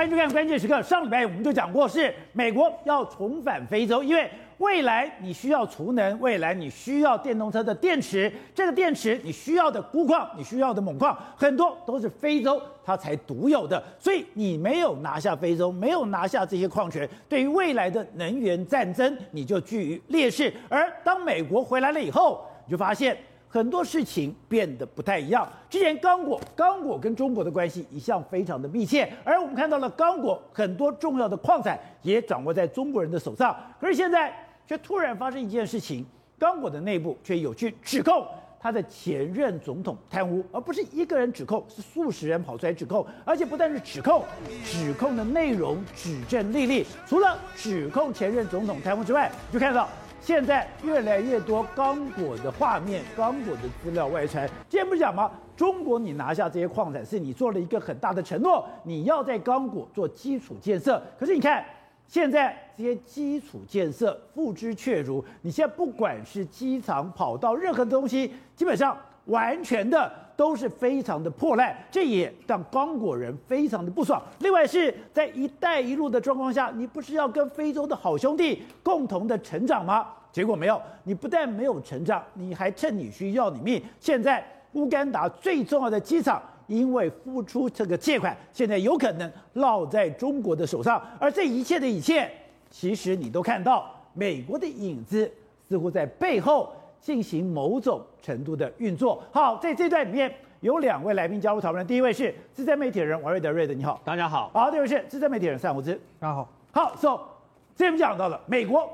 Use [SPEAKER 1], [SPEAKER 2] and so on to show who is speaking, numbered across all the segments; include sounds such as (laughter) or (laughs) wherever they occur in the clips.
[SPEAKER 1] 欢迎收看《关键时刻》。上礼拜我们就讲过，是美国要重返非洲，因为未来你需要储能，未来你需要电动车的电池，这个电池你需要的钴矿，你需要的锰矿，很多都是非洲它才独有的。所以你没有拿下非洲，没有拿下这些矿权，对于未来的能源战争，你就居于劣势。而当美国回来了以后，你就发现。很多事情变得不太一样。之前刚果，刚果跟中国的关系一向非常的密切，而我们看到了刚果很多重要的矿产也掌握在中国人的手上。可是现在却突然发生一件事情，刚果的内部却有去指控他的前任总统贪污，而不是一个人指控，是数十人跑出来指控，而且不但是指控，指控的内容指证历历。除了指控前任总统贪污之外，就看到。现在越来越多刚果的画面、刚果的资料外传。之前不是讲吗？中国你拿下这些矿产，是你做了一个很大的承诺，你要在刚果做基础建设。可是你看，现在这些基础建设付之阙如。你现在不管是机场、跑道，任何的东西，基本上完全的都是非常的破烂，这也让刚果人非常的不爽。另外是在“一带一路”的状况下，你不是要跟非洲的好兄弟共同的成长吗？结果没有，你不但没有成长，你还趁你需要你命。现在乌干达最重要的机场，因为付出这个借款，现在有可能落在中国的手上。而这一切的一切，其实你都看到，美国的影子似乎在背后进行某种程度的运作。好，在这段里面有两位来宾加入讨论，第一位是资深媒体人王瑞德，瑞德你好，
[SPEAKER 2] 大家好。
[SPEAKER 1] 好，第二位是资深媒体人尚无知，
[SPEAKER 2] 大家好。
[SPEAKER 1] 好，so 这边讲到了美国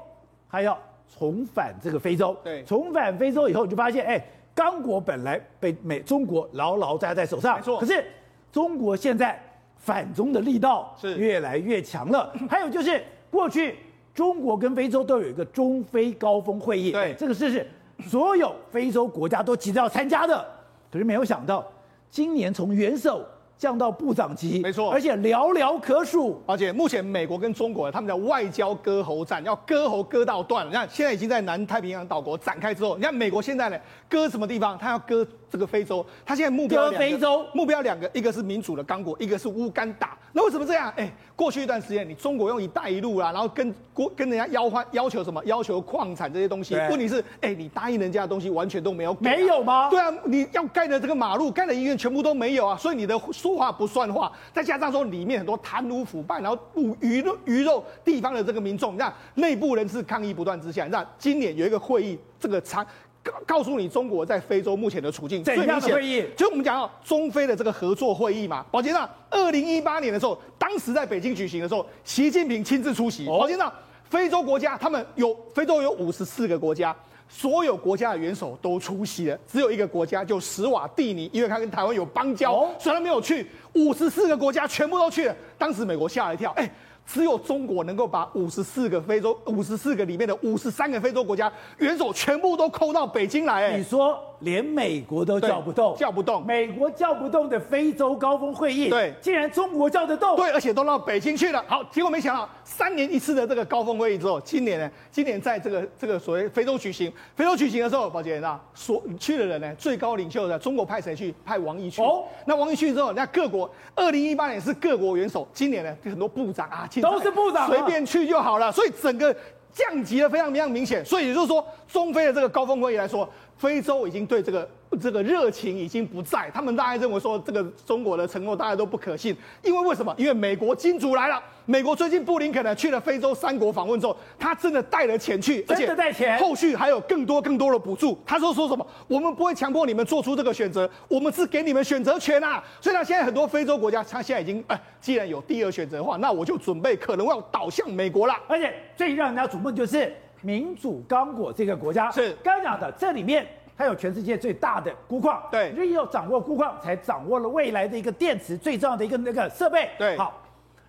[SPEAKER 1] 还要。重返这个非洲，
[SPEAKER 2] 对，
[SPEAKER 1] 重返非洲以后，你就发现，哎，刚果本来被美中国牢牢抓在手上，
[SPEAKER 2] 没错。
[SPEAKER 1] 可是中国现在反中的力道是越来越强了。还有就是，过去中国跟非洲都有一个中非高峰会议，
[SPEAKER 2] 对，
[SPEAKER 1] 这个事是所有非洲国家都急着要参加的。可是没有想到，今年从元首。降到部长级，
[SPEAKER 2] 没错，
[SPEAKER 1] 而且寥寥可数。
[SPEAKER 2] 而且目前美国跟中国他们的外交割喉战，要割喉割到断了。你看，现在已经在南太平洋岛国展开之后，你看美国现在呢，割什么地方？他要割这个非洲，他现在目标割，
[SPEAKER 1] 非洲
[SPEAKER 2] 目标两个，一个是民主的刚果，一个是乌干达。那为什么这样？哎，过去一段时间，你中国用“一带一路”啊，然后跟国跟人家要换要求什么？要求矿产这些东西。问题是，哎，你答应人家的东西完全都没有啊。
[SPEAKER 1] 没有吗？
[SPEAKER 2] 对啊，你要盖的这个马路、盖的医院全部都没有啊，所以你的。说话不算话，再加上说里面很多贪污腐败，然后鱼鱼肉鱼肉地方的这个民众，你看内部人士抗议不断之下，你看今年有一个会议，这个参告告诉你中国在非洲目前的处境。
[SPEAKER 1] 怎样的会议？
[SPEAKER 2] 就我们讲到中非的这个合作会议嘛。宝杰长，二零一八年的时候，当时在北京举行的时候，习近平亲自出席。宝杰长，非洲国家他们有非洲有五十四个国家。所有国家的元首都出席了，只有一个国家就史瓦蒂尼，因为他跟台湾有邦交，所以他没有去。五十四个国家全部都去了，当时美国吓了一跳，哎。只有中国能够把五十四个非洲、五十四个里面的五十三个非洲国家元首全部都扣到北京来。哎，
[SPEAKER 1] 你说连美国都叫不动，
[SPEAKER 2] 叫不动，
[SPEAKER 1] 美国叫不动的非洲高峰会议，
[SPEAKER 2] 对，
[SPEAKER 1] 竟然中国叫得动，
[SPEAKER 2] 对，而且都到北京去了。好，结果没想到三年一次的这个高峰会议之后，今年呢，今年在这个这个所谓非洲举行，非洲举行的时候，宝杰啊，所去的人呢，最高领袖的中国派谁去？派王毅去。哦，那王毅去之后，那各国二零一八年是各国元首，今年呢，就很多部长啊。
[SPEAKER 1] 都是部长，
[SPEAKER 2] 随便去就好了，所以整个降级的非常非常明显，所以也就是说，中非的这个高峰会议来说，非洲已经对这个。这个热情已经不在，他们大概认为说，这个中国的承诺大家都不可信，因为为什么？因为美国金主来了，美国最近布林肯呢去了非洲三国访问之后，他真的带了钱去，
[SPEAKER 1] 真的带钱，
[SPEAKER 2] 后续还有更多更多的补助。他说说什么？我们不会强迫你们做出这个选择，我们是给你们选择权啊。所以呢，现在很多非洲国家，他现在已经哎，既然有第二选择的话，那我就准备可能要倒向美国了。
[SPEAKER 1] 而且最让人家瞩目就是民主刚果这个国家，
[SPEAKER 2] 是。
[SPEAKER 1] 刚讲的这里面。它有全世界最大的钴矿，
[SPEAKER 2] 对，
[SPEAKER 1] 因为要掌握钴矿，才掌握了未来的一个电池最重要的一个那个设备。
[SPEAKER 2] 对，
[SPEAKER 1] 好，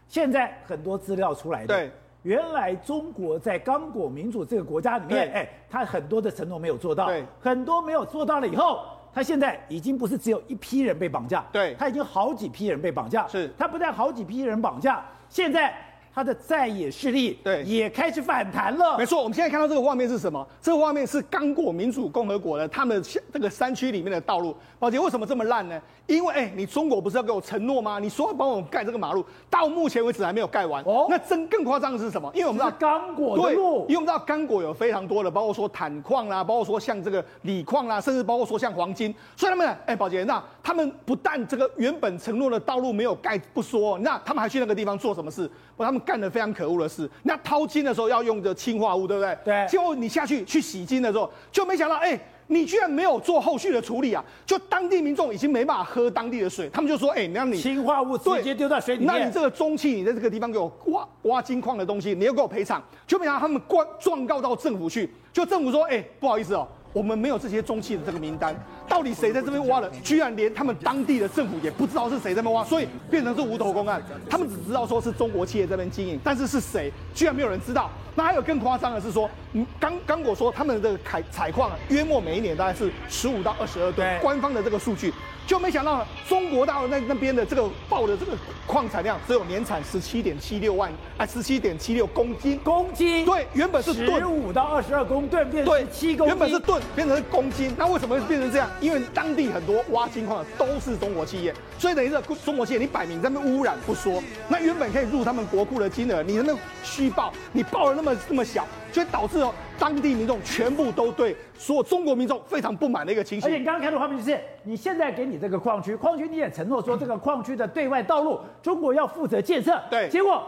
[SPEAKER 1] 现在很多资料出来的，
[SPEAKER 2] 对，
[SPEAKER 1] 原来中国在刚果民主这个国家里面，哎，它很多的承诺没有做到，
[SPEAKER 2] 对，
[SPEAKER 1] 很多没有做到了以后，它现在已经不是只有一批人被绑架，
[SPEAKER 2] 对，
[SPEAKER 1] 它已经好几批人被绑架，
[SPEAKER 2] 是，
[SPEAKER 1] 它不但好几批人绑架，现在。他的在野势力
[SPEAKER 2] 对
[SPEAKER 1] 也开始反弹了。
[SPEAKER 2] 没错，我们现在看到这个画面是什么？这个画面是刚果民主共和国的他们这个山区里面的道路。宝杰，为什么这么烂呢？因为哎，你中国不是要给我承诺吗？你说要帮我们盖这个马路，到目前为止还没有盖完。哦，那真更夸张的是什么？因为我们知道
[SPEAKER 1] 刚果的路，
[SPEAKER 2] 因为我们知道刚果有非常多的，包括说坦矿啦，包括说像这个锂矿啦，甚至包括说像黄金。所以他们哎，宝杰，那他们不但这个原本承诺的道路没有盖不说，那他们还去那个地方做什么事？不，他们干了非常可恶的事。那掏金的时候要用的氰化物，对不对？
[SPEAKER 1] 对。
[SPEAKER 2] 结果你下去去洗金的时候，就没想到哎。你居然没有做后续的处理啊！就当地民众已经没办法喝当地的水，他们就说：“哎、欸，那你
[SPEAKER 1] 氰化物直接丢在水里面，
[SPEAKER 2] 那你这个中气，你在这个地方给我挖挖金矿的东西，你要给我赔偿。”就没想到他们告状告到政府去，就政府说：“哎、欸，不好意思哦，我们没有这些中企的这个名单，到底谁在这边挖了？居然连他们当地的政府也不知道是谁在那边挖，所以变成是无头公案。他们只知道说是中国企业这边经营，但是是谁，居然没有人知道。”那还有更夸张的是说，刚刚果说他们的这个采采矿约莫每一年大概是十五到二十二吨，官方的这个数据，就没想到中国大陆那那边的这个报的这个矿产量只有年产十七点七六万，啊十七点七六公斤，
[SPEAKER 1] 公斤，
[SPEAKER 2] 对，原本是
[SPEAKER 1] 十五到二十二公吨，变成七公斤，
[SPEAKER 2] 原本是吨变成公斤，那为什么会变成这样？因为当地很多挖金矿的都是中国企业，所以等于是中国企业你摆明在那边污染不说，那原本可以入他们国库的金额，你那边虚报，你报的那么。那么小，就会导致哦，当地民众全部都对所有中国民众非常不满的一个情形。
[SPEAKER 1] 而且你刚刚看到画面就是，你现在给你这个矿区，矿区你也承诺说这个矿区的对外道路，中国要负责建设。
[SPEAKER 2] 对，
[SPEAKER 1] 结果。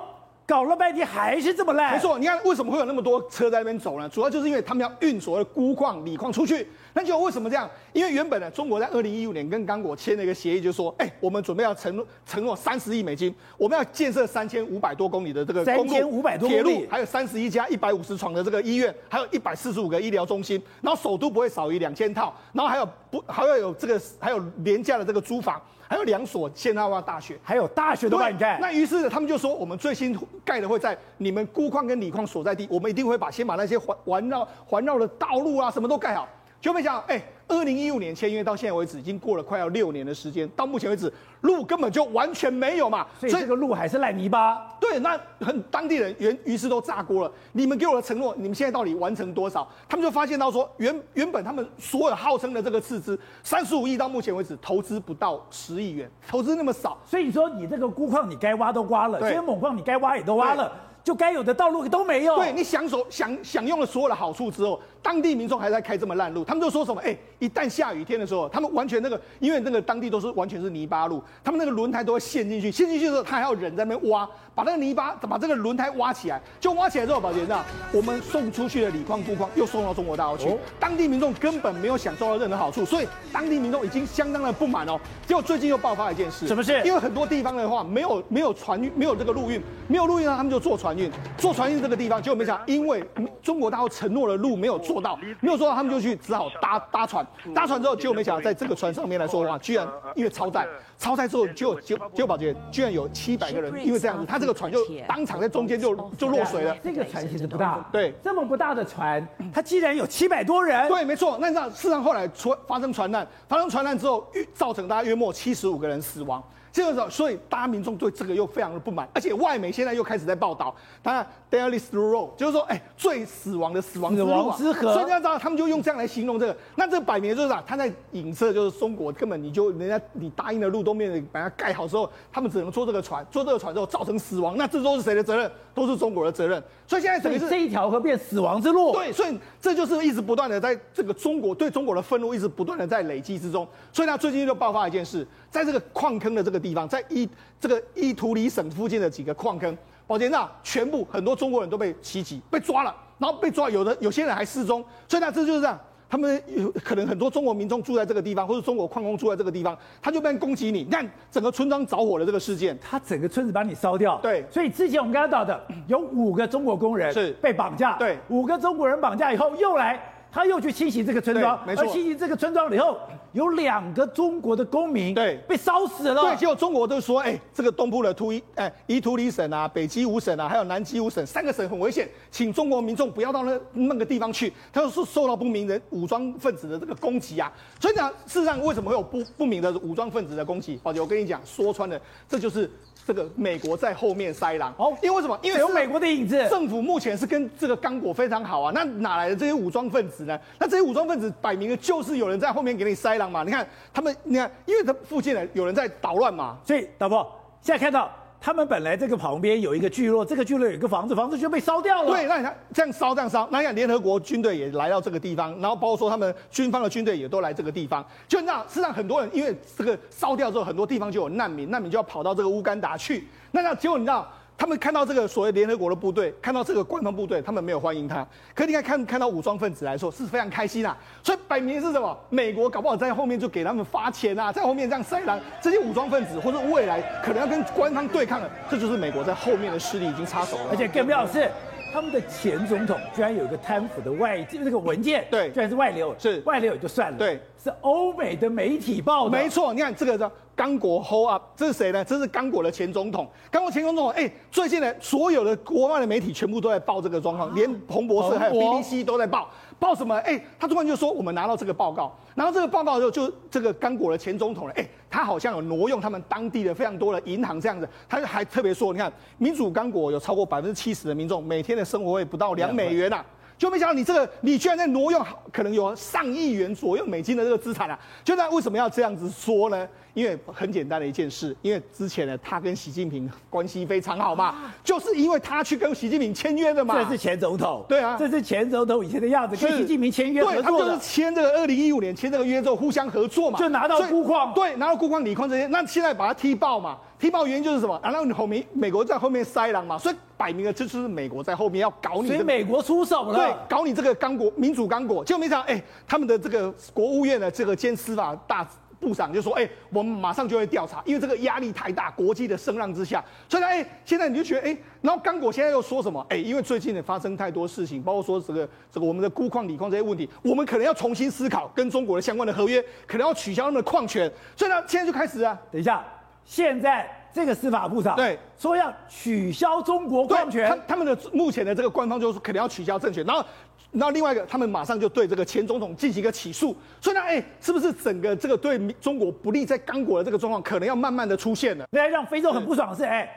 [SPEAKER 1] 搞了半天还是这么烂。
[SPEAKER 2] 没错，你看为什么会有那么多车在那边走呢？主要就是因为他们要运所谓的钴矿、锂矿出去。那就为什么这样？因为原本呢，中国在二零一五年跟刚果签了一个协议，就是说，哎，我们准备要承诺承诺三十亿美金，我们要建设三千五百多公里的这个
[SPEAKER 1] 三千五百多铁
[SPEAKER 2] 路，还有三十一家一百五十床的这个医院，还有一百四十五个医疗中心，然后首都不会少于两千套，然后还有不还要有这个还有廉价的这个租房。还有两所现代化大学，
[SPEAKER 1] 还有大学都帮你盖。
[SPEAKER 2] 那于是他们就说，我们最新盖的会在你们钴矿跟锂矿所在地，我们一定会把先把那些环环绕环绕的道路啊什么都盖好。就没想到，哎，二零一五年签约到现在为止，已经过了快要六年的时间，到目前为止路根本就完全没有嘛，
[SPEAKER 1] 所以这个路还是烂泥巴。
[SPEAKER 2] 对，那很当地人原于是都炸锅了。你们给我的承诺，你们现在到底完成多少？他们就发现到说，原原本他们所有号称的这个斥资三十五亿，到目前为止投资不到十亿元，投资那么少，
[SPEAKER 1] 所以你说你这个钴矿你该挖都挖了，这些锰矿你该挖也都挖了。就该有的道路都没有。
[SPEAKER 2] 对，你享受享享用了所有的好处之后，当地民众还在开这么烂路，他们就说什么？哎，一旦下雨天的时候，他们完全那个，因为那个当地都是完全是泥巴路，他们那个轮胎都会陷进去，陷进去的时候，他还要人在那边挖，把那个泥巴把这个轮胎挖起来，就挖起来之后，宝杰那我们送出去的锂矿、钴矿又送到中国大陆去，当地民众根本没有享受到任何好处，所以当地民众已经相当的不满哦。结果最近又爆发一件事，
[SPEAKER 1] 什么事？
[SPEAKER 2] 因为很多地方的话没有没有船运，没有这个陆运，没有陆运呢，他们就坐船运，坐船运。这个地方，结果没想到，因为中国大陆承诺的路没有做到，没有做到，他们就去只好搭搭船，搭船之后，结果没想到，在这个船上面来说的话，居然因为超载，超载之后就就就保洁，居然有七百个人，因为这样子，他这个船就当场在中间就就落水了。
[SPEAKER 1] 这个船其实不大，
[SPEAKER 2] 对，
[SPEAKER 1] 这么不大的船，它既然有七百多人。
[SPEAKER 2] 对，没错。那那事实上后来出发生船难，发生船难之后，造成大概约莫七十五个人死亡。这个时候，所以大家民众对这个又非常的不满，而且外媒现在又开始在报道，当然 Deadliest Road 就是说，哎，最死亡的死亡之路啊，
[SPEAKER 1] 之河。
[SPEAKER 2] 所以你要知道，他们就用这样来形容这个。那这摆明就是啥？他在影射，就是中国根本你就人家你答应的路都没有把它盖好之后，他们只能坐这个船，坐这个船之后造成死亡，那这都是谁的责任？都是中国的责任。所以现在等于是
[SPEAKER 1] 这一条河变死亡之路。
[SPEAKER 2] 对，所以这就是一直不断的在这个中国对中国的愤怒一直不断的在累积之中。所以呢最近就爆发一件事，在这个矿坑的这个地方，在伊。这个伊图里省附近的几个矿坑，宝杰那全部很多中国人都被袭击，被抓了，然后被抓，有的有些人还失踪，所以呢，这就是这样，他们有可能很多中国民众住在这个地方，或者中国矿工住在这个地方，他就被人攻击你。你看整个村庄着火的这个事件，
[SPEAKER 1] 他整个村子把你烧掉。
[SPEAKER 2] 对，
[SPEAKER 1] 所以之前我们刚刚讲的有五个中国工人是被绑架，
[SPEAKER 2] 对，
[SPEAKER 1] 五个中国人绑架以后又来。他又去清洗这个村庄，
[SPEAKER 2] 没错。
[SPEAKER 1] 而清洗这个村庄以后，有两个中国的公民
[SPEAKER 2] 对
[SPEAKER 1] 被烧死了。
[SPEAKER 2] 对，结果中国都说，哎，这个东部的图伊哎伊图里省啊、北基五省啊，还有南基五省三个省很危险，请中国民众不要到那那个地方去。他说是受到不明人武装分子的这个攻击啊。所以讲，事实上为什么会有不不明的武装分子的攻击？宝姐，我跟你讲，说穿了，这就是这个美国在后面塞狼。
[SPEAKER 1] 哦，
[SPEAKER 2] 因为为什么？因为
[SPEAKER 1] 有美国的影子。
[SPEAKER 2] 政府目前是跟这个刚果非常好啊，那哪来的这些武装分子呢？那这些武装分子摆明了就是有人在后面给你塞狼嘛。你看他们，你看，因为他附近呢有人在捣乱嘛，
[SPEAKER 1] 所以导播现在看到。他们本来这个旁边有一个聚落，这个聚落有一个房子，房子就被烧掉了。
[SPEAKER 2] 对，那你看这样烧这样烧，那你看联合国军队也来到这个地方，然后包括说他们军方的军队也都来这个地方，就那实际上很多人因为这个烧掉之后，很多地方就有难民，难民就要跑到这个乌干达去。那那结果你知道？他们看到这个所谓联合国的部队，看到这个官方部队，他们没有欢迎他。可你看看看到武装分子来说，是非常开心啊。所以摆明是什么？美国搞不好在后面就给他们发钱啊，在后面这样塞狼。这些武装分子或者未来可能要跟官方对抗的，这就是美国在后面的势力已经插手了。
[SPEAKER 1] 而且更妙的是，他们的前总统居然有一个贪腐的外这个文件，
[SPEAKER 2] 对，
[SPEAKER 1] 居然是外流，
[SPEAKER 2] 是
[SPEAKER 1] 外流也就算了，
[SPEAKER 2] 对，
[SPEAKER 1] 是欧美的媒体报的，
[SPEAKER 2] 没错。你看这个叫。刚果 hold up，这是谁呢？这是刚果的前总统。刚果前总统，哎，最近呢，所有的国外的媒体全部都在报这个状况，啊、连彭博社还有 BBC 都在报。报什么？哎，他突然就说，我们拿到这个报告，拿到这个报告之后，就这个刚果的前总统呢，哎，他好像有挪用他们当地的非常多的银行这样子。他还特别说，你看，民主刚果有超过百分之七十的民众每天的生活费不到两美元啊。就没想到你这个，你居然在挪用，可能有上亿元左右美金的这个资产啊！就那为什么要这样子说呢？因为很简单的一件事，因为之前呢，他跟习近平关系非常好嘛，就是因为他去跟习近平签约的嘛。
[SPEAKER 1] 这是前总统，
[SPEAKER 2] 对啊，
[SPEAKER 1] 这是前总统以前的样子，跟习近平签约合作的。
[SPEAKER 2] 对，他们就是签这个二零一五年签这个约之后互相合作嘛，
[SPEAKER 1] 就拿到钴矿，
[SPEAKER 2] 对，拿到钴矿、锂矿这些。那现在把它踢爆嘛，踢爆原因就是什么？然后你后面美国在后面塞狼嘛，所以。摆明了，这就是美国在后面要搞你，
[SPEAKER 1] 所以美国出手了，
[SPEAKER 2] 对，搞你这个刚果民主刚果，结果没想到，哎，他们的这个国务院的这个兼司法大部长就说，哎，我们马上就会调查，因为这个压力太大，国际的声浪之下，所以呢，哎，现在你就觉得，哎，然后刚果现在又说什么？哎，因为最近呢发生太多事情，包括说这个这个我们的钴矿、锂矿这些问题，我们可能要重新思考跟中国的相关的合约，可能要取消他们的矿权，所以呢，现在就开始啊，
[SPEAKER 1] 等一下，现在。这个司法部长对。说要取消中国矿权，
[SPEAKER 2] 他他们的目前的这个官方就是可能要取消政权，然后，然后另外一个他们马上就对这个前总统进行一个起诉，所以呢，哎，是不是整个这个对中国不利在刚果的这个状况可能要慢慢的出现了？
[SPEAKER 1] 那让非洲很不爽的是，哎，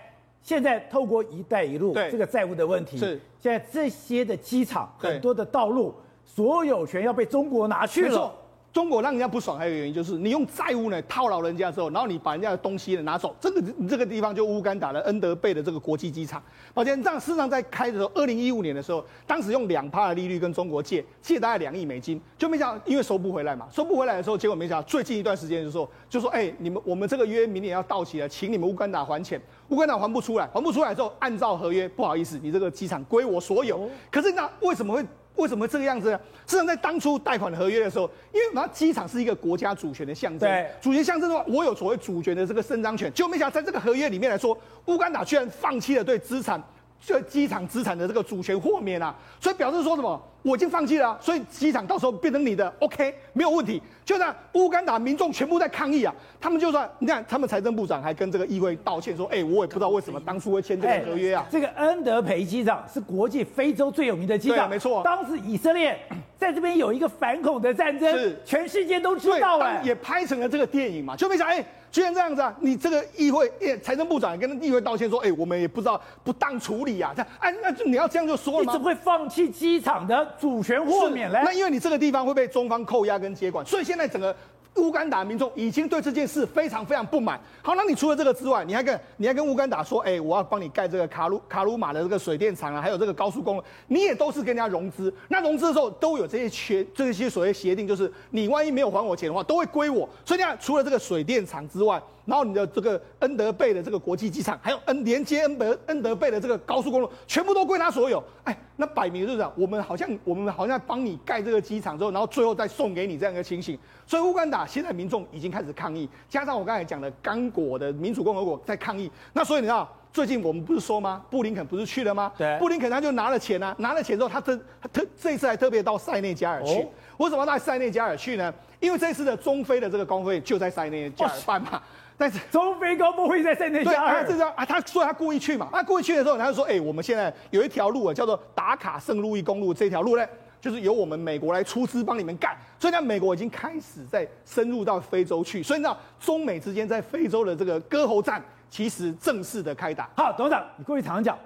[SPEAKER 1] 现在透过“一带一路”这个债务的问题，是。现在这些的机场很多的道路所有权要被中国拿去了。
[SPEAKER 2] 中国让人家不爽，还有原因就是你用债务呢套牢人家之后，然后你把人家的东西呢拿走，这个你这个地方就乌干达的恩德贝的这个国际机场。抱歉，这样事实上在开的时候，二零一五年的时候，当时用两趴的利率跟中国借，借大概两亿美金，就没想到因为收不回来嘛，收不回来的时候，结果没想到最近一段时间就说，就说哎，你们我们这个约明年要到期了，请你们乌干达还钱，乌干达还不出来，还不出来之后，按照合约，不好意思，你这个机场归我所有。可是那为什么会？为什么这个样子呢？事实上，在当初贷款合约的时候，因为嘛，机场是一个国家主权的象征。对，主权象征的话，我有所谓主权的这个伸张权。就没想到在这个合约里面来说，乌干达居然放弃了对资产。对机场资产的这个主权豁免啊，所以表示说什么？我已经放弃了，所以机场到时候变成你的，OK，没有问题。就这样，乌干达民众全部在抗议啊，他们就算，你看，他们财政部长还跟这个议会道歉说，哎，我也不知道为什么当初会签这个合约啊。
[SPEAKER 1] 这个恩德培机场是国际非洲最有名的机场，
[SPEAKER 2] 没错。
[SPEAKER 1] 当时以色列在这边有一个反恐的战争，是全世界都知道了，
[SPEAKER 2] 也拍成了这个电影嘛，就没想哎。居然这样子啊！你这个议会，财政部长也跟议会道歉说，哎，我们也不知道不当处理啊，这样，哎，那就你要这样就说了吗？
[SPEAKER 1] 你怎么会放弃机场的主权豁免嘞？
[SPEAKER 2] 那因为你这个地方会被中方扣押跟接管，所以现在整个。乌干达民众已经对这件事非常非常不满。好，那你除了这个之外，你还跟你还跟乌干达说，哎，我要帮你盖这个卡鲁卡鲁马的这个水电厂啊，还有这个高速公路，你也都是跟人家融资。那融资的时候都有这些缺这些所谓协定，就是你万一没有还我钱的话，都会归我。所以你看，除了这个水电厂之外，然后你的这个恩德贝的这个国际机场，还有恩连接恩德恩德贝的这个高速公路，全部都归他所有。哎，那摆明就是讲，我们好像我们好像帮你盖这个机场之后，然后最后再送给你这样一个情形。所以乌干达现在民众已经开始抗议，加上我刚才讲的刚果的民主共和国在抗议。那所以你知道，最近我们不是说吗？布林肯不是去了吗？对，布林肯他就拿了钱啊，拿了钱之后，他特他特这一次还特别到塞内加尔去。哦、为什么到塞内加尔去呢？因为这次的中非的这个高峰会就在塞内加尔办嘛。哦但是
[SPEAKER 1] 中非高峰会在塞内加
[SPEAKER 2] 尔，这样啊，他说他故意去嘛，他故意去的时候，他就说，哎，我们现在有一条路啊，叫做达卡圣路易公路，这条路呢，就是由我们美国来出资帮你们干，所以呢，美国已经开始在深入到非洲去，所以你知道中美之间在非洲的这个割喉战。其实正式的开打。
[SPEAKER 1] 好，董事长，你过去常常讲，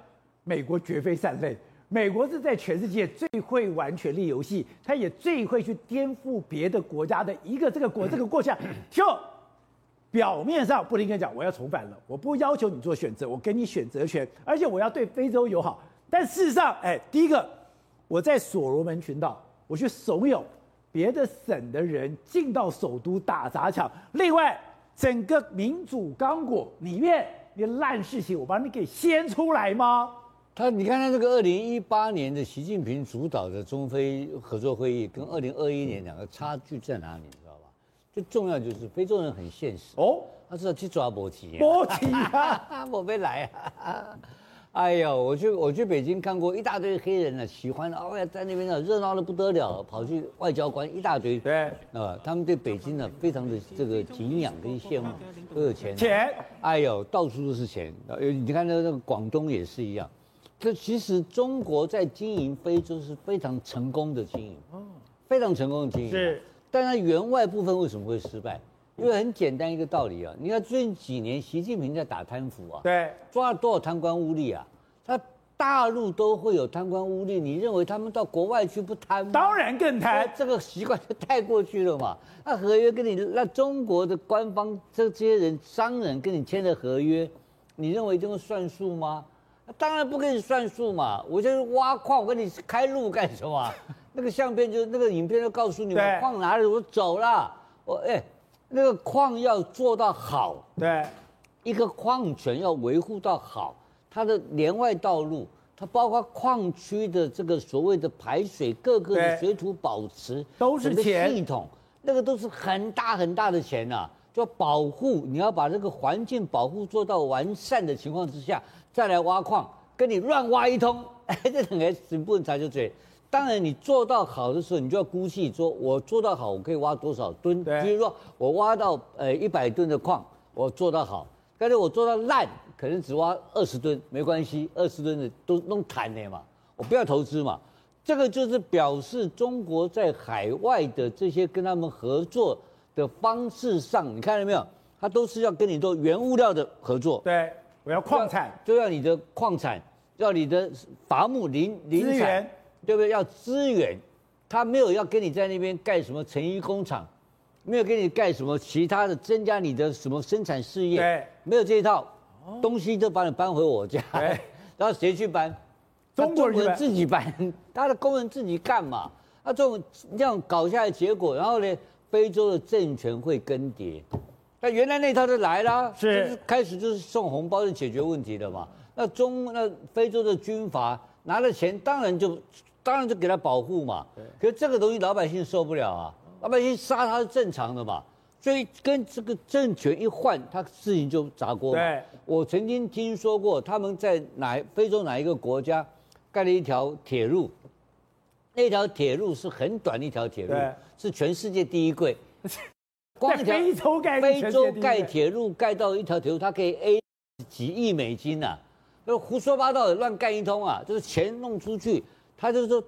[SPEAKER 1] 美国绝非善类，美国是在全世界最会玩权力游戏，他也最会去颠覆别的国家的一个这个国 (coughs) 这个过项。就表面上布林肯讲我要重返了，我不要求你做选择，我给你选择权，而且我要对非洲友好。但事实上，哎，第一个，我在所罗门群岛，我去怂恿别的省的人进到首都打砸抢。另外，整个民主刚果里面，你烂事情我把你给掀出来吗？
[SPEAKER 3] 他，你看他这个二零一八年的习近平主导的中非合作会议，跟二零二一年两个差距在哪里？你知道吧？最重要就是非洲人很现实哦，他知道去抓波奇，
[SPEAKER 1] 波奇啊，
[SPEAKER 3] 我没 (laughs) 来啊。哎呦，我去我去北京看过一大堆黑人呢，喜欢哦呀，在那边呢热闹的不得了，跑去外交官一大堆，
[SPEAKER 1] 对，
[SPEAKER 3] 啊，他们对北京呢非常的这个敬仰跟羡慕，都有钱，
[SPEAKER 1] 钱，
[SPEAKER 3] 哎呦，到处都是钱，你看那个那个广东也是一样，这其实中国在经营非洲是非常成功的经营，非常成功的经营，
[SPEAKER 1] 是，
[SPEAKER 3] 但它员外部分为什么会失败？因为很简单一个道理啊，你看最近几年习近平在打贪腐啊，
[SPEAKER 1] 对，
[SPEAKER 3] 抓了多少贪官污吏啊？他大陆都会有贪官污吏，你认为他们到国外去不贪吗？
[SPEAKER 1] 当然更贪，
[SPEAKER 3] 这个习惯就带过去了嘛。那合约跟你那中国的官方这这些人商人跟你签的合约，你认为这个算数吗？当然不跟你算数嘛。我就是挖矿，我跟你开路干什么？(laughs) 那个相片就那个影片就告诉你们矿哪里，我走了。我哎。那个矿要做到好，
[SPEAKER 1] 对，
[SPEAKER 3] 一个矿权要维护到好，它的连外道路，它包括矿区的这个所谓的排水，各个的水土保持
[SPEAKER 1] 都是钱
[SPEAKER 3] 系统，那个都是很大很大的钱呐、啊。就保护，你要把这个环境保护做到完善的情况之下，再来挖矿，跟你乱挖一通，哎，(laughs) 这两个是不能查就对。当然，你做到好的时候，你就要估计说，我做到好，我可以挖多少吨？对，比如说我挖到呃一百吨的矿，我做到好。但是我做到烂，可能只挖二十吨，没关系，二十吨的都弄砍的嘛，我不要投资嘛。这个就是表示中国在海外的这些跟他们合作的方式上，你看到没有？他都是要跟你做原物料的合作。
[SPEAKER 1] 对，我要矿产，
[SPEAKER 3] 就要你的矿产，要你的伐木林林产。对不对？要资源，他没有要跟你在那边盖什么成衣工厂，没有给你盖什么其他的增加你的什么生产事业，
[SPEAKER 1] 对，
[SPEAKER 3] 没有这一套，东西都把你搬回我家，(laughs) 然后谁去搬？中国人自己搬，他的工人自己干嘛？那这种这样搞下来，结果然后呢，非洲的政权会更迭，那原来那套就来了，
[SPEAKER 1] 是，
[SPEAKER 3] 就是开始就是送红包就解决问题的嘛。那中那非洲的军阀拿了钱，当然就。当然就给他保护嘛，可是这个东西老百姓受不了啊，老百姓杀他是正常的嘛，所以跟这个政权一换，他事情就砸锅。
[SPEAKER 1] 对，
[SPEAKER 3] 我曾经听说过他们在哪非洲哪一个国家盖了一条铁路，那条铁路是很短的一条铁路，是全世界第一贵。(laughs)
[SPEAKER 1] 光一条非洲盖
[SPEAKER 3] 非洲盖铁路盖到一条铁路，它可以 A 几亿美金呐、啊，就胡说八道的乱干一通啊，就是钱弄出去。他就是说，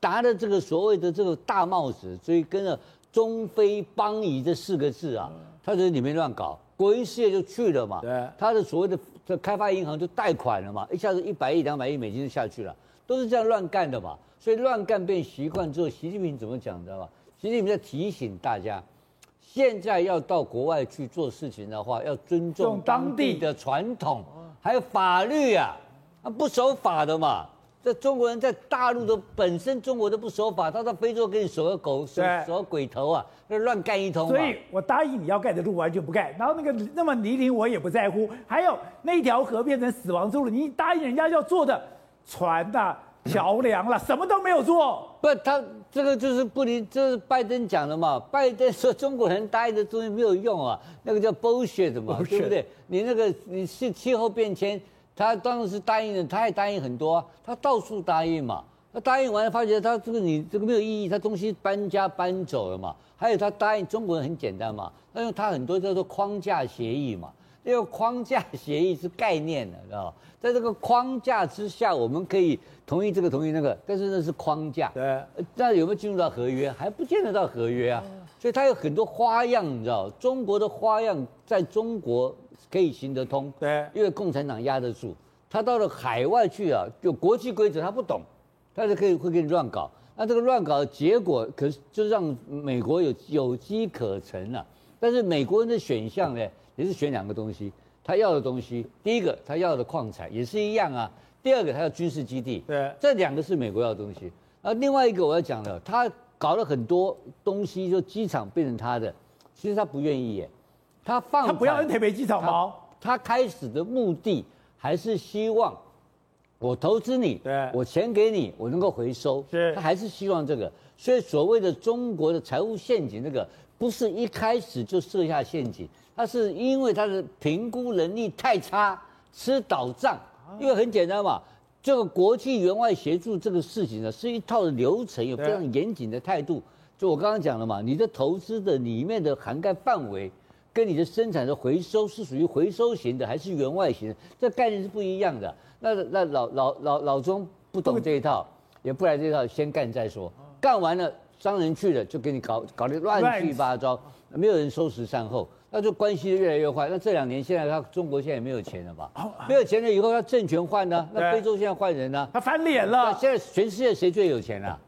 [SPEAKER 3] 拿着这个所谓的这个大帽子，所以跟着中非邦谊这四个字啊，他在里面乱搞，国营事业就去了嘛。
[SPEAKER 1] 对，
[SPEAKER 3] 他的所谓的这开发银行就贷款了嘛，一下子一百亿、两百亿美金就下去了，都是这样乱干的嘛。所以乱干变习惯之后，习近平怎么讲，知道吧？习近平在提醒大家，现在要到国外去做事情的话，要尊重当地的传统，还有法律啊，他不守法的嘛。这中国人在大陆的本身中国都不守法，他到非洲给你守个狗，守守鬼头啊，那乱干一通。
[SPEAKER 1] 所以我答应你要盖的路完全不盖，然后那个那么泥泞我也不在乎。还有那条河变成死亡之路，你答应人家要做的船呐、啊、桥梁了，什么都没有做。
[SPEAKER 3] 不，他这个就是不离，这是拜登讲的嘛。拜登说中国人答应的东西没有用啊，那个叫 bullshit 嘛.对不对？你那个你是气候变迁。他当时答应的，他也答应很多啊，他到处答应嘛。他答应完了，发觉他这个你这个没有意义，他东西搬家搬走了嘛。还有他答应中国人很简单嘛，他用他很多叫做框架协议嘛。那个框架协议是概念的，知道吧？在这个框架之下，我们可以同意这个同意那个，但是那是框架。
[SPEAKER 1] 对。
[SPEAKER 3] 那有没有进入到合约？还不见得到合约啊。所以他有很多花样，你知道，中国的花样在中国。可以行得通。
[SPEAKER 1] 对，
[SPEAKER 3] 因为共产党压得住。他到了海外去啊，就国际规则他不懂，他就可以会给你乱搞。那这个乱搞的结果，可是就让美国有有机可乘了、啊。但是美国人的选项呢，也是选两个东西，他要的东西，第一个他要的矿产也是一样啊，第二个他要军事基地。
[SPEAKER 1] 对，
[SPEAKER 3] 这两个是美国要的东西。啊，另外一个我要讲的，他搞了很多东西，就机场变成他的，其实他不愿意耶，他放
[SPEAKER 1] 他不要恩特北机场吗？
[SPEAKER 3] 他开始的目的。还是希望我投资你，
[SPEAKER 1] 对，
[SPEAKER 3] 我钱给你，我能够回收。
[SPEAKER 1] 是，
[SPEAKER 3] 他还是希望这个。所以所谓的中国的财务陷阱，这个不是一开始就设下陷阱，他是因为他的评估能力太差，吃倒账。因为很简单嘛，这个国际援外协助这个事情呢，是一套的流程，有非常严谨的态度。就我刚刚讲了嘛，你的投资的里面的涵盖范围。跟你的生产的回收是属于回收型的还是援外型的，这概念是不一样的。那那老老老老钟不懂这一套，也不来这一套，先干再说。干完了，商人去了就给你搞搞得乱七八糟，没有人收拾善后，那就关系越来越坏。那这两年现在他中国现在也没有钱了吧？没有钱了以后，他政权换呢？那非洲现在换人呢？
[SPEAKER 1] 他翻脸了。
[SPEAKER 3] 现在全世界谁最有钱啊？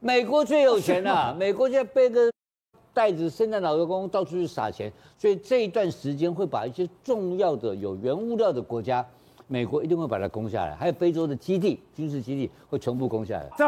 [SPEAKER 3] 美国最有钱啊！美国现在背个。带着圣诞老人公到处去撒钱，所以这一段时间会把一些重要的有原物料的国家，美国一定会把它攻下来，还有非洲的基地、军事基地会全部攻下来。
[SPEAKER 1] 这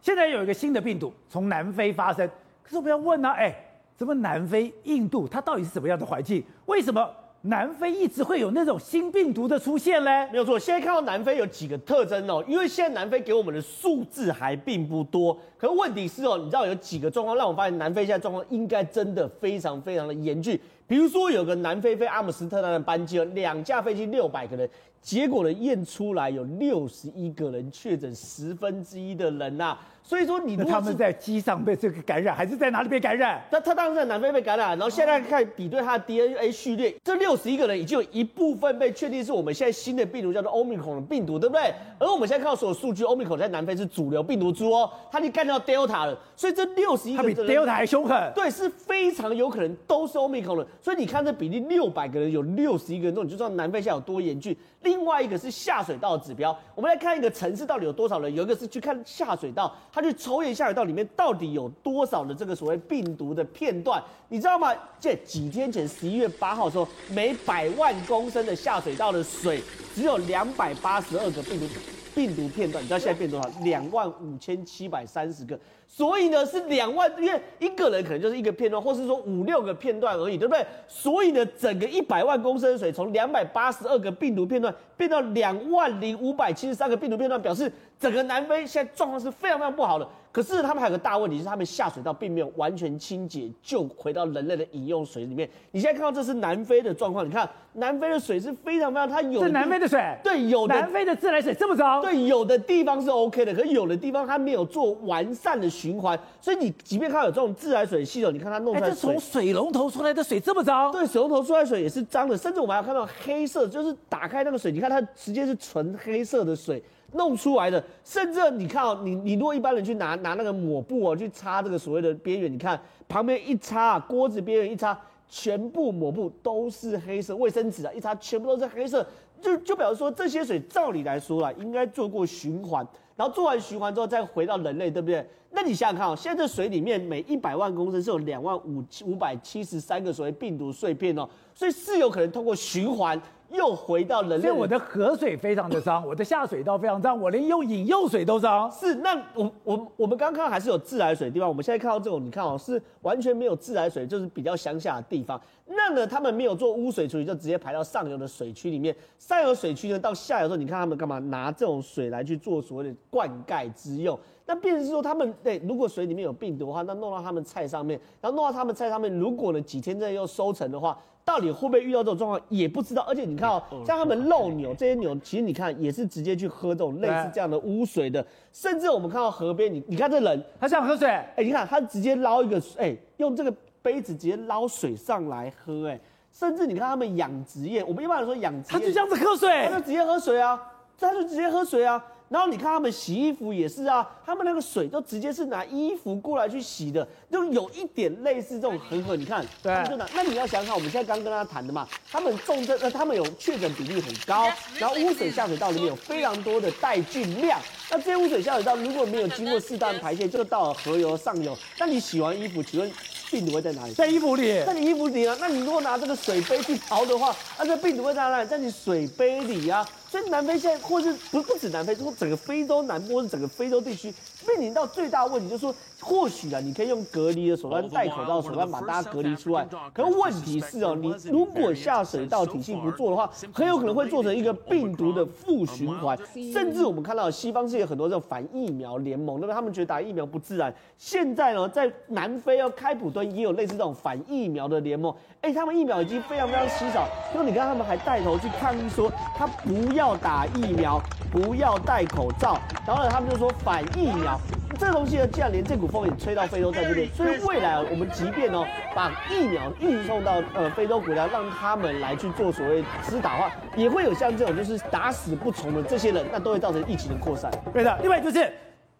[SPEAKER 1] 现在有一个新的病毒从南非发生，可是我们要问呢、啊，哎，怎么南非、印度它到底是什么样的环境？为什么？南非一直会有那种新病毒的出现嘞？
[SPEAKER 4] 没有错，现在看到南非有几个特征哦，因为现在南非给我们的数字还并不多，可是问题是哦，你知道有几个状况让我发现南非现在状况应该真的非常非常的严峻。比如说有个南非飞阿姆斯特丹的班机，两架飞机六百个人，结果呢验出来有六十一个人确诊，十分之一的人呐、啊。所以说，你
[SPEAKER 1] 他们在机上被这个感染，还是在哪里被感染？
[SPEAKER 4] 他他当然在南非被感染，然后现在看比对他的 DNA 序列，这六十一个人已经有一部分被确定是我们现在新的病毒，叫做 Omicron 的病毒，对不对？而我们现在看到所有数据，Omicron 在南非是主流病毒株哦，它已经干掉 Delta 了，所以这六十一个人
[SPEAKER 1] 它比 Delta 还凶狠，
[SPEAKER 4] 对，是非常有可能都是 Omicron 的。所以你看这比例，六百个人有六十一个人中，你就知道南非现在有多严峻。另外一个是下水道指标，我们来看一个城市到底有多少人，有一个是去看下水道，他去抽验下水道。里面到底有多少的这个所谓病毒的片段，你知道吗？这几天前十一月八号的时候，每百万公升的下水道的水只有两百八十二个病毒病毒片段，你知道现在变多少？两万五千七百三十个。所以呢，是两万，因为一个人可能就是一个片段，或是说五六个片段而已，对不对？所以呢，整个一百万公升的水从两百八十二个病毒片段变到两万零五百七十三个病毒片段，表示整个南非现在状况是非常非常不好的。可是他们还有个大问题，是他们下水道并没有完全清洁，就回到人类的饮用水里面。你现在看到这是南非的状况，你看南非的水是非常非常，它有
[SPEAKER 1] 是南非的水，
[SPEAKER 4] 对，有的
[SPEAKER 1] 南非的自来水这么糟，
[SPEAKER 4] 对，有的地方是 OK 的，可是有的地方它没有做完善的。循环，所以你即便看有这种自来水系统，你看它弄出来，
[SPEAKER 1] 这从水龙头出来的水这么脏？
[SPEAKER 4] 对，水龙头出来的水也是脏的，甚至我们还看到黑色，就是打开那个水，你看它直接是纯黑色的水弄出来的。甚至你看哦，你你如果一般人去拿拿那个抹布哦去擦这个所谓的边缘，你看旁边一擦，锅子边缘一擦，全部抹布都是黑色，卫生纸啊一擦全部都是黑色，就就表示说这些水照理来说啊，应该做过循环，然后做完循环之后再回到人类，对不对？那你想想看哦，现在这水里面每一百万公升是有两万五五百七十三个所谓病毒碎片哦，所以是有可能通过循环。又回到人类，
[SPEAKER 1] 所以我的河水非常的脏，(laughs) 我的下水道非常脏，我连用饮用水都脏。
[SPEAKER 4] 是，那我我我们刚刚还是有自来水的地方，我们现在看到这种，你看哦，是完全没有自来水，就是比较乡下的地方。那呢，他们没有做污水处理，就直接排到上游的水区里面。上游水区呢，到下游的时候，你看他们干嘛拿这种水来去做所谓的灌溉之用？那变成是说，他们对，如果水里面有病毒的话，那弄到他们菜上面，然后弄到他们菜上面，如果呢几天之内又收成的话。到底会不会遇到这种状况也不知道，而且你看哦，像他们漏牛这些牛，其实你看也是直接去喝这种类似这样的污水的，甚至我们看到河边，你你看这人
[SPEAKER 1] 他想喝水，
[SPEAKER 4] 哎，你看他直接捞一个，哎，用这个杯子直接捞水上来喝，哎，甚至你看他们养殖业，我们一般来说养殖，
[SPEAKER 1] 他就这样子喝水，
[SPEAKER 4] 他就直接喝水啊，他就直接喝水啊。然后你看他们洗衣服也是啊，他们那个水都直接是拿衣服过来去洗的，就有一点类似这种恒河。你看，
[SPEAKER 1] 对，
[SPEAKER 4] 那你要想想，我们现在刚跟他谈的嘛，他们重症，呃，他们有确诊比例很高，然后污水下水道里面有非常多的带菌量，那这些污水下水道如果没有经过适当排泄，就到了河流上游，那你洗完衣服，请问病毒会在哪里？
[SPEAKER 1] 在衣服里。
[SPEAKER 4] 在你衣服里啊，那你如果拿这个水杯去淘的话，那这病毒会在哪里？在你水杯里啊。所以南非现在，或是不不止南非，就是整个非洲南部，或是整个非洲地区，面临到最大的问题，就是说，或许啊，你可以用隔离的手段，戴口罩的手段把大家隔离出来。可是问题是哦，你如果下水道体系不做的话，很有可能会做成一个病毒的负循环。甚至我们看到西方世界很多这种反疫苗联盟，那么他们觉得打疫苗不自然。现在呢，在南非要开普敦也有类似这种反疫苗的联盟。哎，他们疫苗已经非常非常稀少，因为你看他们还带头去抗议说，他不要打疫苗，不要戴口罩，然后呢，他们就说反疫苗，这个东西呢，既然连这股风也吹到非洲在这边，所以未来我们即便哦把疫苗运送到呃非洲国家，让他们来去做所谓施打的话，也会有像这种就是打死不从的这些人，那都会造成疫情的扩散。
[SPEAKER 1] 对的，另外就是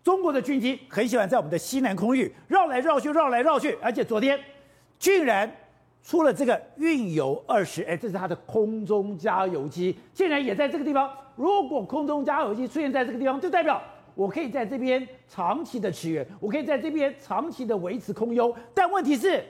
[SPEAKER 1] 中国的军机很喜欢在我们的西南空域绕来绕去，绕来绕去，而且昨天居然。出了这个运油二十，哎，这是它的空中加油机，竟然也在这个地方。如果空中加油机出现在这个地方，就代表我可以在这边长期的驰援，我可以在这边长期的维持空优。但问题是，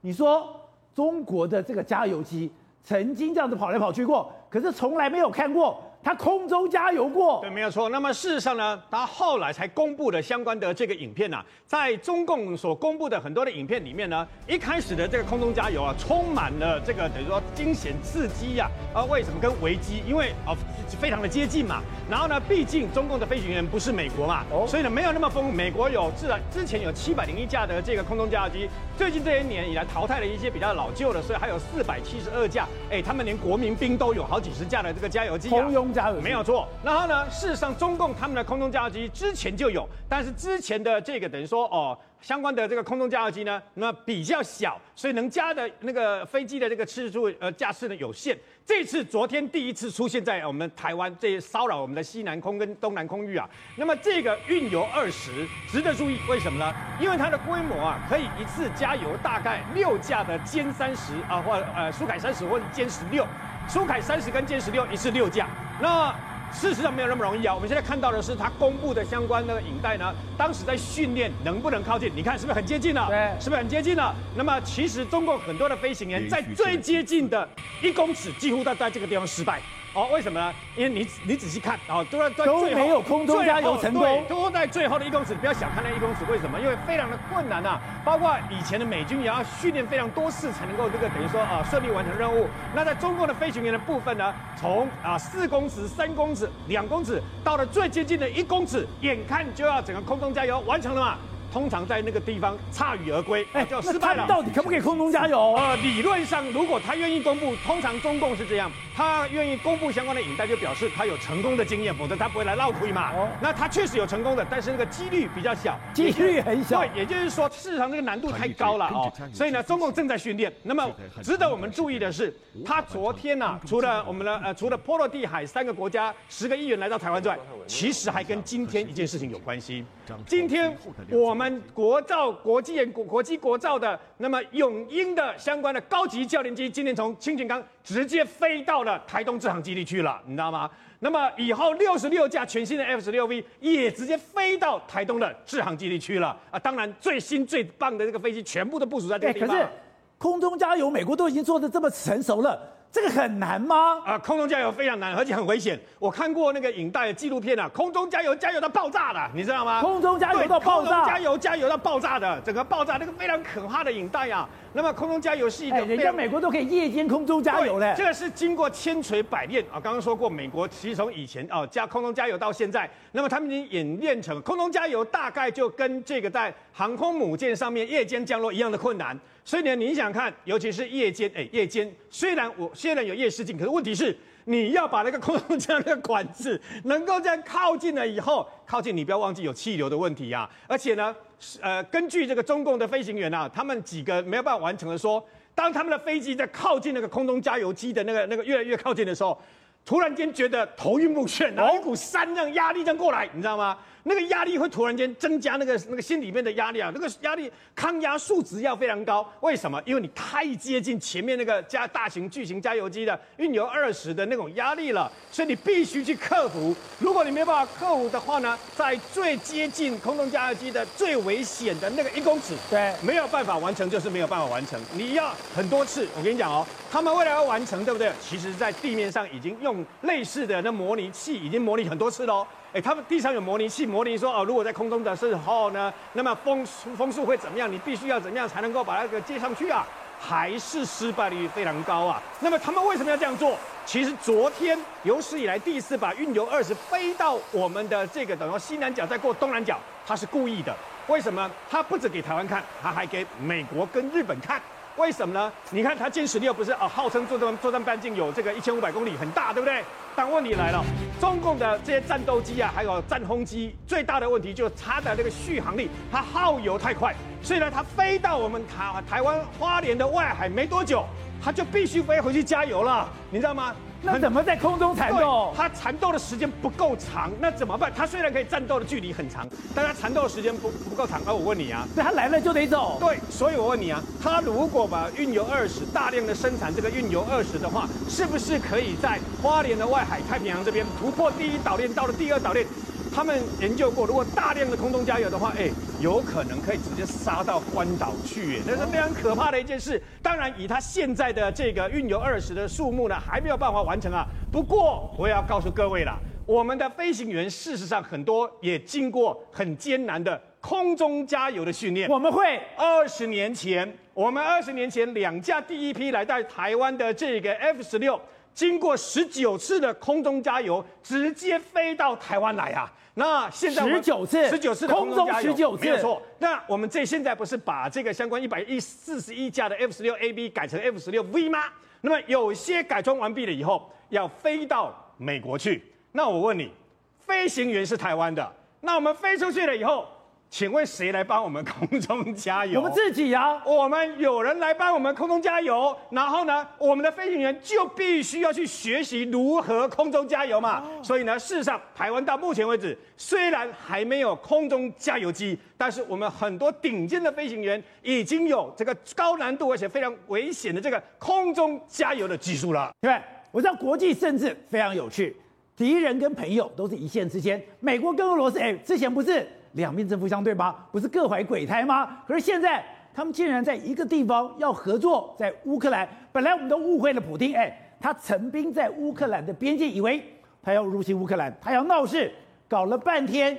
[SPEAKER 1] 你说中国的这个加油机曾经这样子跑来跑去过，可是从来没有看过。他空中加油过，
[SPEAKER 5] 对，没有错。那么事实上呢，他后来才公布的相关的这个影片呐、啊，在中共所公布的很多的影片里面呢，一开始的这个空中加油啊，充满了这个等于说惊险刺激呀，啊，为什么跟危机？因为啊，非常的接近嘛。然后呢，毕竟中共的飞行员不是美国嘛，所以呢，没有那么疯。美国有自然之前有七百零一架的这个空中加油机，最近这些年以来淘汰了一些比较老旧的，所以还有四百七十二架。哎，他们连国民兵都有好几十架的这个加油机、啊。
[SPEAKER 1] 加油
[SPEAKER 5] 没有错。然后呢，事实上中共他们的空中加油机之前就有，但是之前的这个等于说哦。相关的这个空中加油机呢，那比较小，所以能加的那个飞机的这个次数呃架次呢有限。这次昨天第一次出现在我们台湾，这些骚扰我们的西南空跟东南空域啊。那么这个运油二十值得注意，为什么呢？因为它的规模啊，可以一次加油大概六架的歼三十啊，或呃苏凯三十或者歼十六，苏凯三十跟歼十六一次六架，那。事实上没有那么容易啊！我们现在看到的是他公布的相关的影带呢，当时在训练能不能靠近？你看是不是很接近了？
[SPEAKER 1] 对，
[SPEAKER 5] 是不是很接近了？那么其实中国很多的飞行员在最接近的一公尺，几乎都在这个地方失败。哦，为什么呢？因为你你仔细看，哦，都在最后
[SPEAKER 1] 都没有空中加油成功，
[SPEAKER 5] 对，都在最后的一公尺。不要小看那一公尺，为什么？因为非常的困难啊！包括以前的美军也要训练非常多次才能够这个等于说啊顺利完成任务。那在中国的飞行员的部分呢，从啊四公尺、三公尺、两公尺，到了最接近的一公尺，眼看就要整个空中加油完成了嘛。通常在那个地方铩羽而归，哎，就失败了。
[SPEAKER 1] 到底可不可以空中加油？
[SPEAKER 5] 呃，理论上，如果他愿意公布，通常中共是这样，他愿意公布相关的影带，就表示他有成功的经验，否则他不会来闹亏嘛。哦，那他确实有成功的，但是那个几率比较小，
[SPEAKER 1] 几率很小。
[SPEAKER 5] 对，也就是说，事实上这个难度太高了哦。所以呢，中共正在训练。那么，值得我们注意的是，他昨天呢、啊，除了我们的呃，除了波罗的海三个国家十个议员来到台湾之外，其实还跟今天一件事情有关系。今天我们。国造国际研国国际国造的，那么永鹰的相关的高级教练机，今天从清泉岗直接飞到了台东制航基地去了，你知道吗？那么以后六十六架全新的 F 十六 V 也直接飞到台东的制航基地去了啊！当然最新最棒的这个飞机全部都部署在这个地方。
[SPEAKER 1] 可是空中加油，美国都已经做的这么成熟了。这个很难吗？
[SPEAKER 5] 啊，空中加油非常难，而且很危险。我看过那个影带的纪录片啊，空中加油加油到爆炸的，你知道吗？
[SPEAKER 1] 空中加油到爆炸，
[SPEAKER 5] 空中加油加油到爆炸的，整个爆炸那个非常可怕的影带啊。那么空中加油是一个，
[SPEAKER 1] 人家美国都可以夜间空中加油的，
[SPEAKER 5] 这个是经过千锤百炼啊。刚刚说过，美国其实从以前啊加空中加油到现在，那么他们已经演练成空中加油，大概就跟这个在航空母舰上面夜间降落一样的困难。所以呢，你想看，尤其是夜间，哎，夜间虽然我虽然有夜视镜，可是问题是你要把那个空中加油的管子 (laughs) 能够这样靠近了以后，靠近你不要忘记有气流的问题、啊。而且呢，呃，根据这个中共的飞行员啊，他们几个没有办法完成的说，当他们的飞机在靠近那个空中加油机的那个那个越来越靠近的时候，突然间觉得头晕目眩，然后一股山这样压力这样过来，你知道吗？那个压力会突然间增加，那个那个心里面的压力啊，那个压力抗压数值要非常高。为什么？因为你太接近前面那个加大型巨型加油机的运油二十的那种压力了，所以你必须去克服。如果你没办法克服的话呢，在最接近空中加油机的最危险的那个一公尺，
[SPEAKER 1] 对，
[SPEAKER 5] 没有办法完成，就是没有办法完成。你要很多次，我跟你讲哦，他们为了要完成，对不对？其实，在地面上已经用类似的那模拟器已经模拟很多次喽。哎，他们地上有模拟器，模拟说哦，如果在空中的时候呢，那么风风速会怎么样？你必须要怎么样才能够把那个接上去啊？还是失败率非常高啊？那么他们为什么要这样做？其实昨天有史以来第一次把运油二十飞到我们的这个等于西南角，再过东南角，他是故意的。为什么？他不止给台湾看，他还给美国跟日本看。为什么呢？你看他歼十六不是啊，号称作战作战半径有这个一千五百公里，很大，对不对？但问题来了，中共的这些战斗机啊，还有战轰机，最大的问题就是它的那个续航力，它耗油太快，所以呢，它飞到我们台台湾花莲的外海没多久，它就必须飞回去加油了，你知道吗？
[SPEAKER 1] 那怎么在空中缠斗？
[SPEAKER 5] 它缠斗的时间不够长，那怎么办？它虽然可以战斗的距离很长，但它缠斗的时间不不够长。而我问你啊，
[SPEAKER 1] 对，它来了就得走。
[SPEAKER 5] 对，所以我问你啊，它如果把运油二十大量的生产这个运油二十的话，是不是可以在花莲的外海太平洋这边突破第一岛链，到了第二岛链？他们研究过，如果大量的空中加油的话，哎，有可能可以直接杀到关岛去，哎，那是非常可怕的一件事。当然，以他现在的这个运油二十的数目呢，还没有办法完成啊。不过，我也要告诉各位啦，我们的飞行员事实上很多也经过很艰难的空中加油的训练。
[SPEAKER 1] 我们会
[SPEAKER 5] 二十年前，我们二十年前两架第一批来到台湾的这个 F 十六，经过十九次的空中加油，直接飞到台湾来啊。那现在
[SPEAKER 1] 十九次，
[SPEAKER 5] 十九次
[SPEAKER 1] 空中十九次，
[SPEAKER 5] 没有错。那我们这现在不是把这个相关一百一四十一架的 F 十六 A B 改成 F 十六 V 吗？那么有些改装完毕了以后，要飞到美国去。那我问你，飞行员是台湾的，那我们飞出去了以后，请问谁来帮我们空中加油？
[SPEAKER 1] 我们自己呀、啊。
[SPEAKER 5] 我们有人来帮我们空中加油，然后呢，我们的飞行员就必须要去学习如何空中加油嘛。哦、所以呢，事实上，台湾到目前为止虽然还没有空中加油机，但是我们很多顶尖的飞行员已经有这个高难度而且非常危险的这个空中加油的技术了。
[SPEAKER 1] 对，我知道国际政治非常有趣，敌人跟朋友都是一线之间。美国跟俄罗斯，哎，之前不是。两边针锋相对吗？不是各怀鬼胎吗？可是现在他们竟然在一个地方要合作，在乌克兰。本来我们都误会了普丁，哎，他陈兵在乌克兰的边界，以为他要入侵乌克兰，他要闹事，搞了半天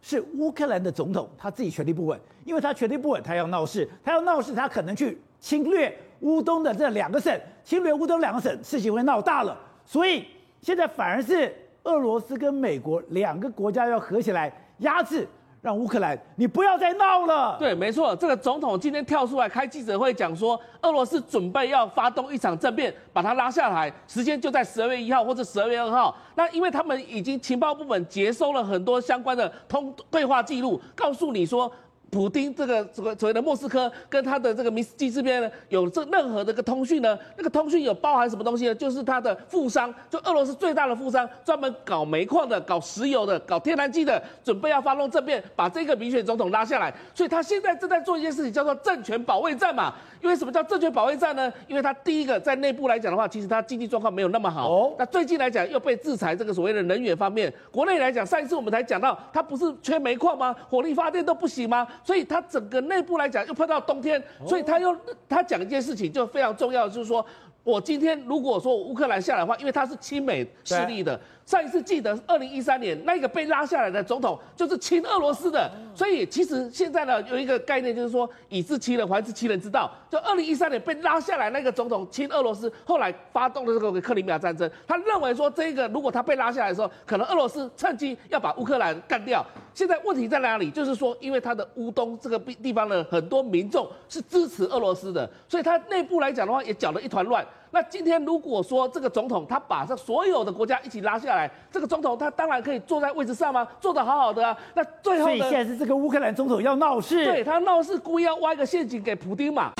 [SPEAKER 1] 是乌克兰的总统他自己权力不稳，因为他权力不稳，他要闹事，他要闹事，他可能去侵略乌东的这两个省，侵略乌东两个省，事情会闹大了。所以现在反而是俄罗斯跟美国两个国家要合起来压制。让乌克兰，你不要再闹了。
[SPEAKER 6] 对，没错，这个总统今天跳出来开记者会讲说，俄罗斯准备要发动一场政变，把他拉下来，时间就在十二月一号或者十二月二号。那因为他们已经情报部门接收了很多相关的通对话记录，告诉你说。普丁这个所所谓的莫斯科跟他的这个米斯基这边呢，有这任何的一个通讯呢？那个通讯有包含什么东西呢？就是他的富商，就俄罗斯最大的富商，专门搞煤矿的、搞石油的、搞天然气的，准备要发动政变，把这个民选总统拉下来。所以他现在正在做一件事情，叫做政权保卫战嘛。因为什么叫政权保卫战呢？因为他第一个在内部来讲的话，其实他经济状况没有那么好。哦。那最近来讲又被制裁，这个所谓的能源方面，国内来讲，上一次我们才讲到，他不是缺煤矿吗？火力发电都不行吗？所以他整个内部来讲又碰到冬天，所以他又他讲一件事情就非常重要，就是说。我今天如果说乌克兰下来的话，因为他是亲美势力的，上一次记得二零一三年那个被拉下来的总统就是亲俄罗斯的，所以其实现在呢有一个概念就是说以自欺人还治其人之道。就二零一三年被拉下来那个总统亲俄罗斯，后来发动了这个克里米亚战争，他认为说这个如果他被拉下来的时候，可能俄罗斯趁机要把乌克兰干掉。现在问题在哪里？就是说因为他的乌东这个地方的很多民众是支持俄罗斯的，所以他内部来讲的话也搅得一团乱。那今天如果说这个总统他把这所有的国家一起拉下来，这个总统他当然可以坐在位置上吗？坐得好好的啊。那最后呢？
[SPEAKER 1] 所以现在是这个乌克兰总统要闹事，
[SPEAKER 6] 对，他闹事故意要挖一个陷阱给普丁嘛。